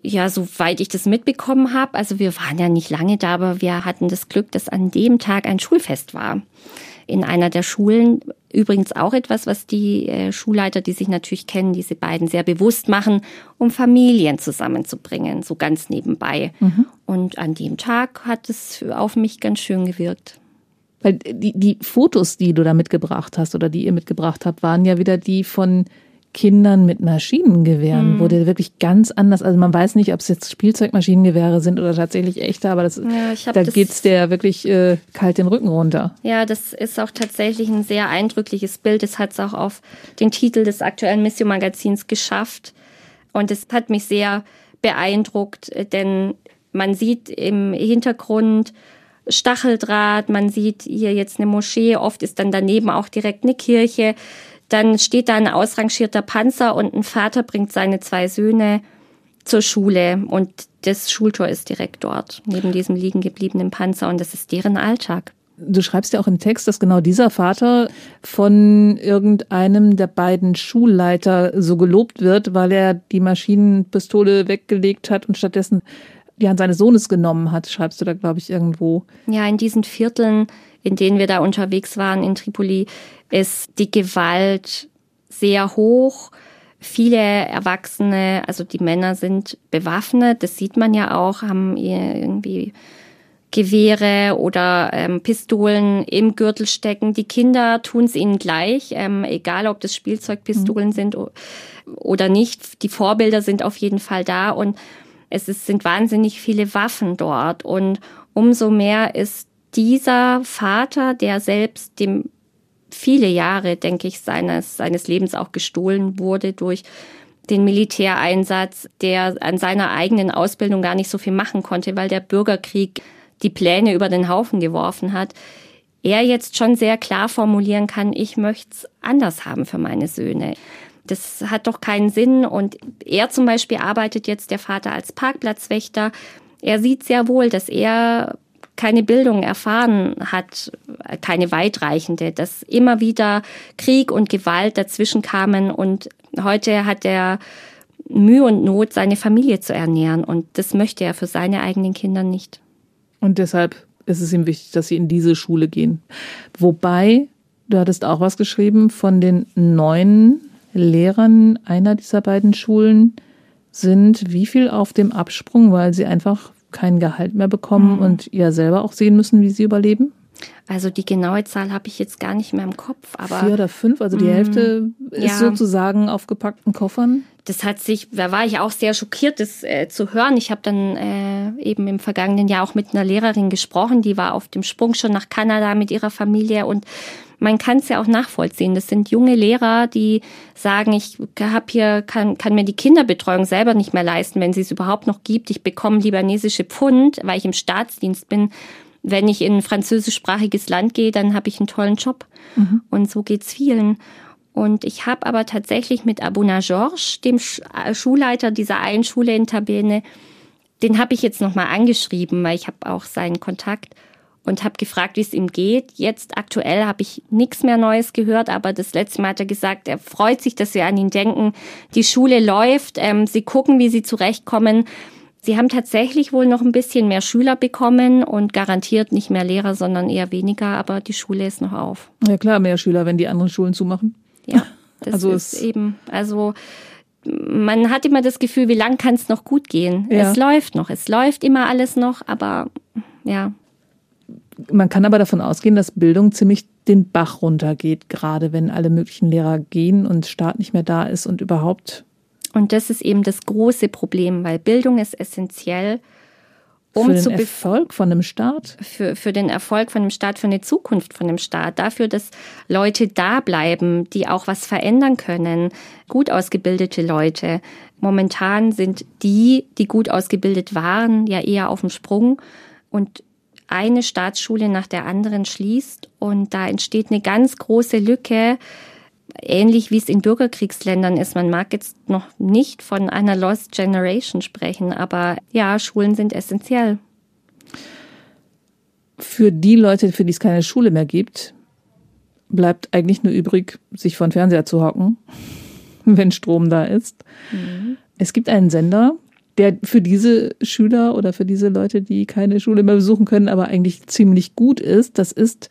Ja, soweit ich das mitbekommen habe, also wir waren ja nicht lange da, aber wir hatten das Glück, dass an dem Tag ein Schulfest war. In einer der Schulen übrigens auch etwas, was die äh, Schulleiter, die sich natürlich kennen, diese beiden sehr bewusst machen, um Familien zusammenzubringen, so ganz nebenbei. Mhm. Und an dem Tag hat es auf mich ganz schön gewirkt. Weil die, die Fotos, die du da mitgebracht hast oder die ihr mitgebracht habt, waren ja wieder die von Kindern mit Maschinengewehren mhm. wurde wirklich ganz anders. Also man weiß nicht, ob es jetzt Spielzeugmaschinengewehre sind oder tatsächlich echte, aber das, ja, da geht's der wirklich äh, kalt den Rücken runter. Ja, das ist auch tatsächlich ein sehr eindrückliches Bild. Es hat es auch auf den Titel des aktuellen Mission Magazins geschafft. Und es hat mich sehr beeindruckt, denn man sieht im Hintergrund Stacheldraht, man sieht hier jetzt eine Moschee, oft ist dann daneben auch direkt eine Kirche. Dann steht da ein ausrangierter Panzer und ein Vater bringt seine zwei Söhne zur Schule und das Schultor ist direkt dort, neben diesem liegen gebliebenen Panzer und das ist deren Alltag. Du schreibst ja auch im Text, dass genau dieser Vater von irgendeinem der beiden Schulleiter so gelobt wird, weil er die Maschinenpistole weggelegt hat und stattdessen die Hand seines Sohnes genommen hat, schreibst du da, glaube ich, irgendwo. Ja, in diesen Vierteln, in denen wir da unterwegs waren in Tripoli, ist die Gewalt sehr hoch. Viele Erwachsene, also die Männer sind bewaffnet, das sieht man ja auch, haben irgendwie Gewehre oder ähm, Pistolen im Gürtel stecken. Die Kinder tun es ihnen gleich, ähm, egal ob das Spielzeugpistolen mhm. sind oder nicht. Die Vorbilder sind auf jeden Fall da und Es ist, sind wahnsinnig viele Waffen dort und umso mehr ist dieser Vater, der selbst dem viele Jahre, denke ich, seines, seines Lebens auch gestohlen wurde durch den Militäreinsatz, der an seiner eigenen Ausbildung gar nicht so viel machen konnte, weil der Bürgerkrieg die Pläne über den Haufen geworfen hat. Er jetzt schon sehr klar formulieren kann, ich möchte es anders haben für meine Söhne. Das hat doch keinen Sinn. Und er zum Beispiel arbeitet jetzt der Vater als Parkplatzwächter. Er sieht sehr wohl, dass er keine Bildung erfahren hat, keine weitreichende, dass immer wieder Krieg und Gewalt dazwischen kamen und heute hat er Mühe und Not, seine Familie zu ernähren und das möchte er für seine eigenen Kinder nicht. Und deshalb ist es ihm wichtig, dass sie in diese Schule gehen. Wobei, du hattest auch was geschrieben von den neun Lehrern einer dieser beiden Schulen sind wie viel auf dem Absprung, weil sie einfach kein Gehalt mehr bekommen mhm. und ja selber auch sehen müssen, wie sie überleben? Also die genaue Zahl habe ich jetzt gar nicht mehr im Kopf, aber vier oder fünf, also die mhm. Hälfte ist ja. sozusagen auf gepackten Koffern. Das hat sich, da war ich auch sehr schockiert, das äh, zu hören. Ich habe dann äh, eben im vergangenen Jahr auch mit einer Lehrerin gesprochen, die war auf dem Sprung schon nach Kanada mit ihrer Familie und man kann es ja auch nachvollziehen. Das sind junge Lehrer, die sagen, ich hab hier, kann, kann mir die Kinderbetreuung selber nicht mehr leisten, wenn sie es überhaupt noch gibt. Ich bekomme libanesische Pfund, weil ich im Staatsdienst bin. Wenn ich in ein französischsprachiges Land gehe, dann habe ich einen tollen Job. Mhm. Und so geht's vielen. Und ich habe aber tatsächlich mit Abuna Georges, dem äh, Schulleiter dieser einen Schule in Tabene, den habe ich jetzt nochmal angeschrieben, weil ich habe auch seinen Kontakt und habe gefragt, wie es ihm geht. Jetzt aktuell habe ich nichts mehr Neues gehört, aber das letzte Mal hat er gesagt, er freut sich, dass wir an ihn denken. Die Schule läuft, ähm, sie gucken, wie sie zurechtkommen. Sie haben tatsächlich wohl noch ein bisschen mehr Schüler bekommen und garantiert nicht mehr Lehrer, sondern eher weniger, aber die Schule ist noch auf. Ja klar, mehr Schüler, wenn die anderen Schulen zumachen. Ja, das also ist eben, also man hat immer das Gefühl, wie lang kann es noch gut gehen? Ja. Es läuft noch, es läuft immer alles noch, aber ja, man kann aber davon ausgehen, dass Bildung ziemlich den Bach runtergeht, gerade wenn alle möglichen Lehrer gehen und Staat nicht mehr da ist und überhaupt. Und das ist eben das große Problem, weil Bildung ist essentiell, um für den zu Erfolg von einem Staat? Für, für den Erfolg von einem Staat, für eine Zukunft von einem Staat, dafür, dass Leute da bleiben, die auch was verändern können, gut ausgebildete Leute. Momentan sind die, die gut ausgebildet waren, ja eher auf dem Sprung und eine Staatsschule nach der anderen schließt und da entsteht eine ganz große Lücke, ähnlich wie es in Bürgerkriegsländern ist. Man mag jetzt noch nicht von einer Lost Generation sprechen, aber ja, Schulen sind essentiell. Für die Leute, für die es keine Schule mehr gibt, bleibt eigentlich nur übrig, sich vor den Fernseher zu hocken, wenn Strom da ist. Mhm. Es gibt einen Sender, der für diese Schüler oder für diese Leute, die keine Schule mehr besuchen können, aber eigentlich ziemlich gut ist. Das ist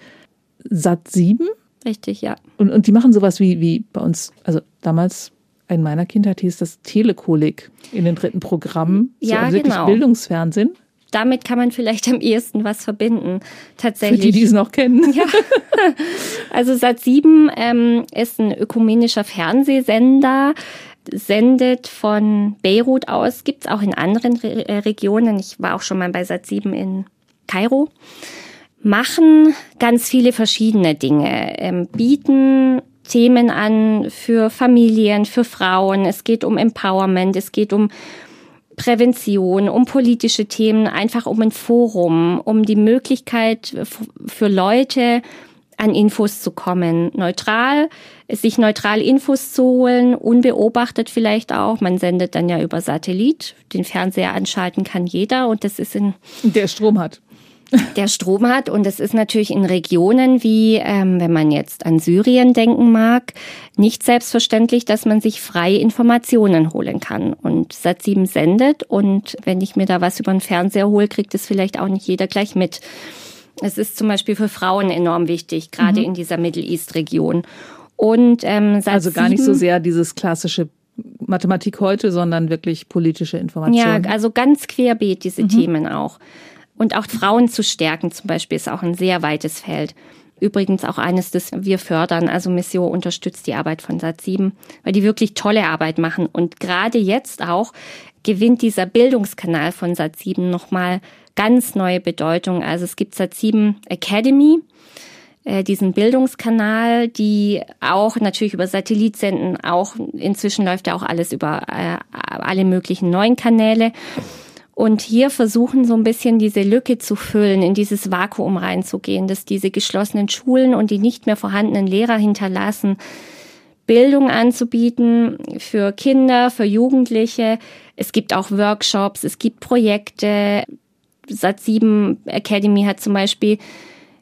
Sat 7. Richtig, ja. Und, und die machen sowas wie, wie bei uns, also damals in meiner Kindheit hieß das Telekolik in den dritten Programmen. So ja, also wirklich genau. Bildungsfernsehen. Damit kann man vielleicht am ehesten was verbinden. Tatsächlich. Für die, die es noch kennen. Ja. Also Sat 7 ähm, ist ein ökumenischer Fernsehsender sendet von Beirut aus, gibt es auch in anderen Re äh, Regionen. Ich war auch schon mal bei Sat 7 in Kairo. Machen ganz viele verschiedene Dinge, ähm, bieten Themen an für Familien, für Frauen. Es geht um Empowerment, es geht um Prävention, um politische Themen, einfach um ein Forum, um die Möglichkeit für Leute, an Infos zu kommen. Neutral, sich neutral Infos zu holen, unbeobachtet vielleicht auch. Man sendet dann ja über Satellit. Den Fernseher anschalten kann jeder und das ist in... Der Strom hat der Strom hat. Und es ist natürlich in Regionen wie, ähm, wenn man jetzt an Syrien denken mag, nicht selbstverständlich, dass man sich frei Informationen holen kann. Und Sat7 sendet und wenn ich mir da was über den Fernseher hole, kriegt es vielleicht auch nicht jeder gleich mit. Es ist zum Beispiel für Frauen enorm wichtig, gerade mhm. in dieser Middle East-Region. Und ähm, also gar nicht so sehr dieses klassische Mathematik heute, sondern wirklich politische Informationen. Ja, also ganz querbeet diese mhm. Themen auch. Und auch Frauen zu stärken zum Beispiel ist auch ein sehr weites Feld. Übrigens auch eines, das wir fördern. Also Missio unterstützt die Arbeit von Sat7, weil die wirklich tolle Arbeit machen. Und gerade jetzt auch gewinnt dieser Bildungskanal von Sat7 nochmal ganz neue Bedeutung. Also es gibt Sat7 Academy, äh, diesen Bildungskanal, die auch natürlich über Satellit senden. Auch inzwischen läuft ja auch alles über äh, alle möglichen neuen Kanäle. Und hier versuchen so ein bisschen diese Lücke zu füllen, in dieses Vakuum reinzugehen, dass diese geschlossenen Schulen und die nicht mehr vorhandenen Lehrer hinterlassen, Bildung anzubieten für Kinder, für Jugendliche. Es gibt auch Workshops, es gibt Projekte. Sat7 Academy hat zum Beispiel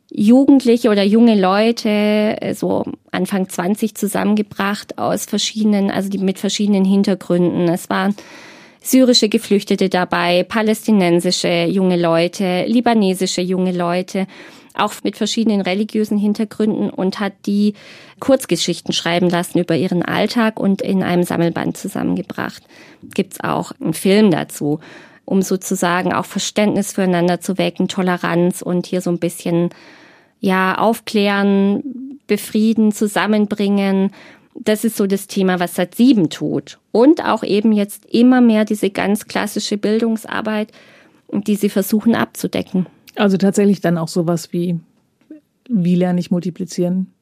Jugendliche oder junge Leute, so Anfang 20 zusammengebracht aus verschiedenen, also die mit verschiedenen Hintergründen. Es waren syrische Geflüchtete dabei, palästinensische junge Leute, libanesische junge Leute, auch mit verschiedenen religiösen Hintergründen und hat die Kurzgeschichten schreiben lassen über ihren Alltag und in einem Sammelband zusammengebracht. Gibt's auch einen Film dazu, um sozusagen auch Verständnis füreinander zu wecken, Toleranz und hier so ein bisschen ja aufklären, befrieden, zusammenbringen das ist so das Thema, was seit sieben tut. Und auch eben jetzt immer mehr diese ganz klassische Bildungsarbeit, die sie versuchen abzudecken. Also tatsächlich dann auch sowas wie, wie lerne ich multiplizieren?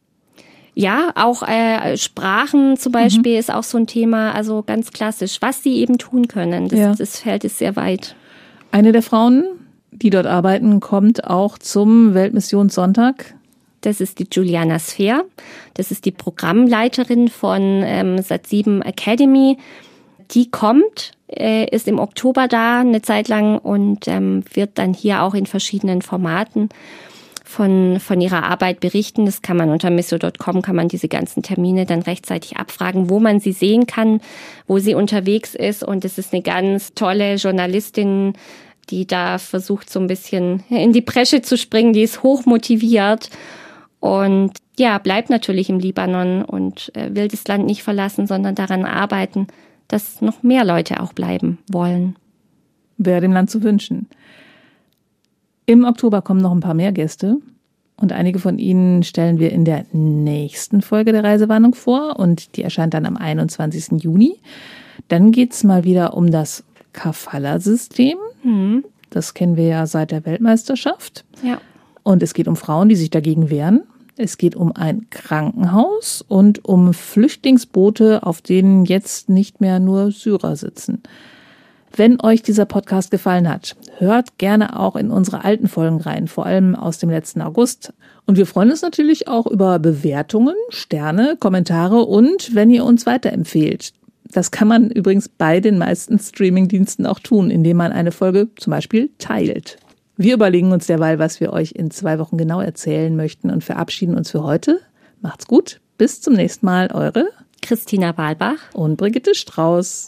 Ja, auch äh, Sprachen zum Beispiel mhm. ist auch so ein Thema, also ganz klassisch, was sie eben tun können. Das, ja. das Feld ist sehr weit. Eine der Frauen, die dort arbeiten, kommt auch zum Weltmissionssonntag das ist die Juliana Sphere. Das ist die Programmleiterin von ähm, Sat7 Academy. Die kommt, äh, ist im Oktober da eine Zeit lang und ähm, wird dann hier auch in verschiedenen Formaten von, von ihrer Arbeit berichten. Das kann man unter misso.com, kann man diese ganzen Termine dann rechtzeitig abfragen, wo man sie sehen kann, wo sie unterwegs ist. Und es ist eine ganz tolle Journalistin, die da versucht, so ein bisschen in die Bresche zu springen. Die ist hoch motiviert und ja, bleibt natürlich im Libanon und äh, will das Land nicht verlassen, sondern daran arbeiten, dass noch mehr Leute auch bleiben wollen. Wäre dem Land zu wünschen. Im Oktober kommen noch ein paar mehr Gäste und einige von ihnen stellen wir in der nächsten Folge der Reisewarnung vor und die erscheint dann am 21. Juni. Dann geht's mal wieder um das Kafala-System. Mhm. Das kennen wir ja seit der Weltmeisterschaft. Ja. Und es geht um Frauen, die sich dagegen wehren. Es geht um ein Krankenhaus und um Flüchtlingsboote, auf denen jetzt nicht mehr nur Syrer sitzen. Wenn euch dieser Podcast gefallen hat, hört gerne auch in unsere alten Folgen rein, vor allem aus dem letzten August. Und wir freuen uns natürlich auch über Bewertungen, Sterne, Kommentare und wenn ihr uns weiterempfehlt. Das kann man übrigens bei den meisten Streamingdiensten auch tun, indem man eine Folge zum Beispiel teilt. Wir überlegen uns derweil, was wir euch in zwei Wochen genau erzählen möchten und verabschieden uns für heute. Macht's gut. Bis zum nächsten Mal. Eure Christina Wahlbach und Brigitte Strauß.